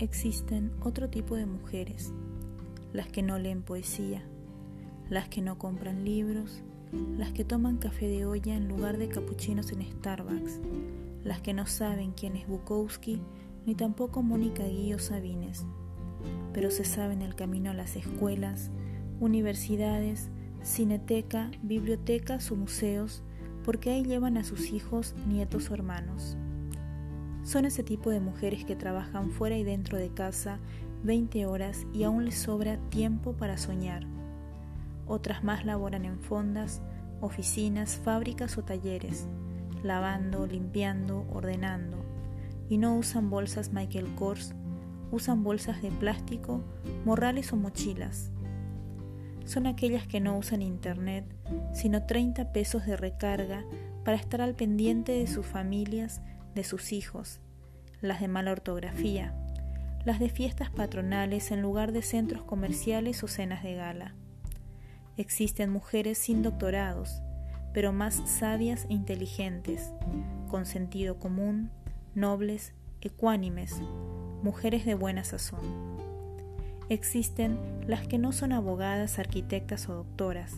Existen otro tipo de mujeres, las que no leen poesía, las que no compran libros, las que toman café de olla en lugar de capuchinos en Starbucks, las que no saben quién es Bukowski ni tampoco Mónica Guío Sabines, pero se saben el camino a las escuelas, universidades, cineteca, bibliotecas o museos, porque ahí llevan a sus hijos, nietos o hermanos. Son ese tipo de mujeres que trabajan fuera y dentro de casa 20 horas y aún les sobra tiempo para soñar. Otras más laboran en fondas, oficinas, fábricas o talleres, lavando, limpiando, ordenando, y no usan bolsas Michael Kors, usan bolsas de plástico, morrales o mochilas. Son aquellas que no usan internet, sino 30 pesos de recarga para estar al pendiente de sus familias de sus hijos, las de mala ortografía, las de fiestas patronales en lugar de centros comerciales o cenas de gala. Existen mujeres sin doctorados, pero más sabias e inteligentes, con sentido común, nobles, ecuánimes, mujeres de buena sazón. Existen las que no son abogadas, arquitectas o doctoras,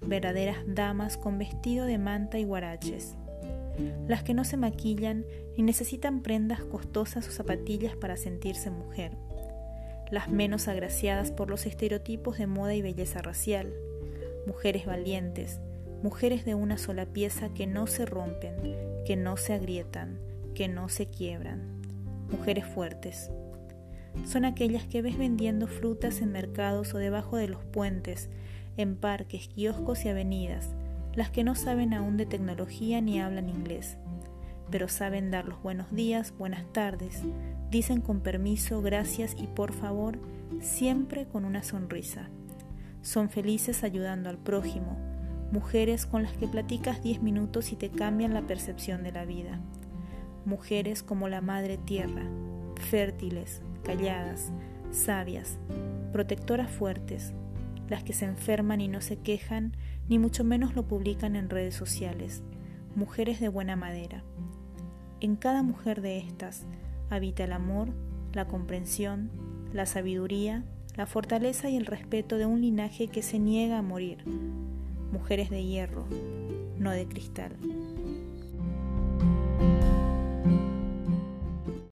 verdaderas damas con vestido de manta y guaraches, las que no se maquillan ni necesitan prendas costosas o zapatillas para sentirse mujer, las menos agraciadas por los estereotipos de moda y belleza racial, mujeres valientes, mujeres de una sola pieza que no se rompen, que no se agrietan, que no se quiebran, mujeres fuertes. Son aquellas que ves vendiendo frutas en mercados o debajo de los puentes, en parques, kioscos y avenidas, las que no saben aún de tecnología ni hablan inglés, pero saben dar los buenos días, buenas tardes, dicen con permiso, gracias y por favor, siempre con una sonrisa. Son felices ayudando al prójimo, mujeres con las que platicas 10 minutos y te cambian la percepción de la vida. Mujeres como la Madre Tierra, fértiles, calladas, sabias, protectoras fuertes, las que se enferman y no se quejan ni mucho menos lo publican en redes sociales, mujeres de buena madera. En cada mujer de estas habita el amor, la comprensión, la sabiduría, la fortaleza y el respeto de un linaje que se niega a morir, mujeres de hierro, no de cristal.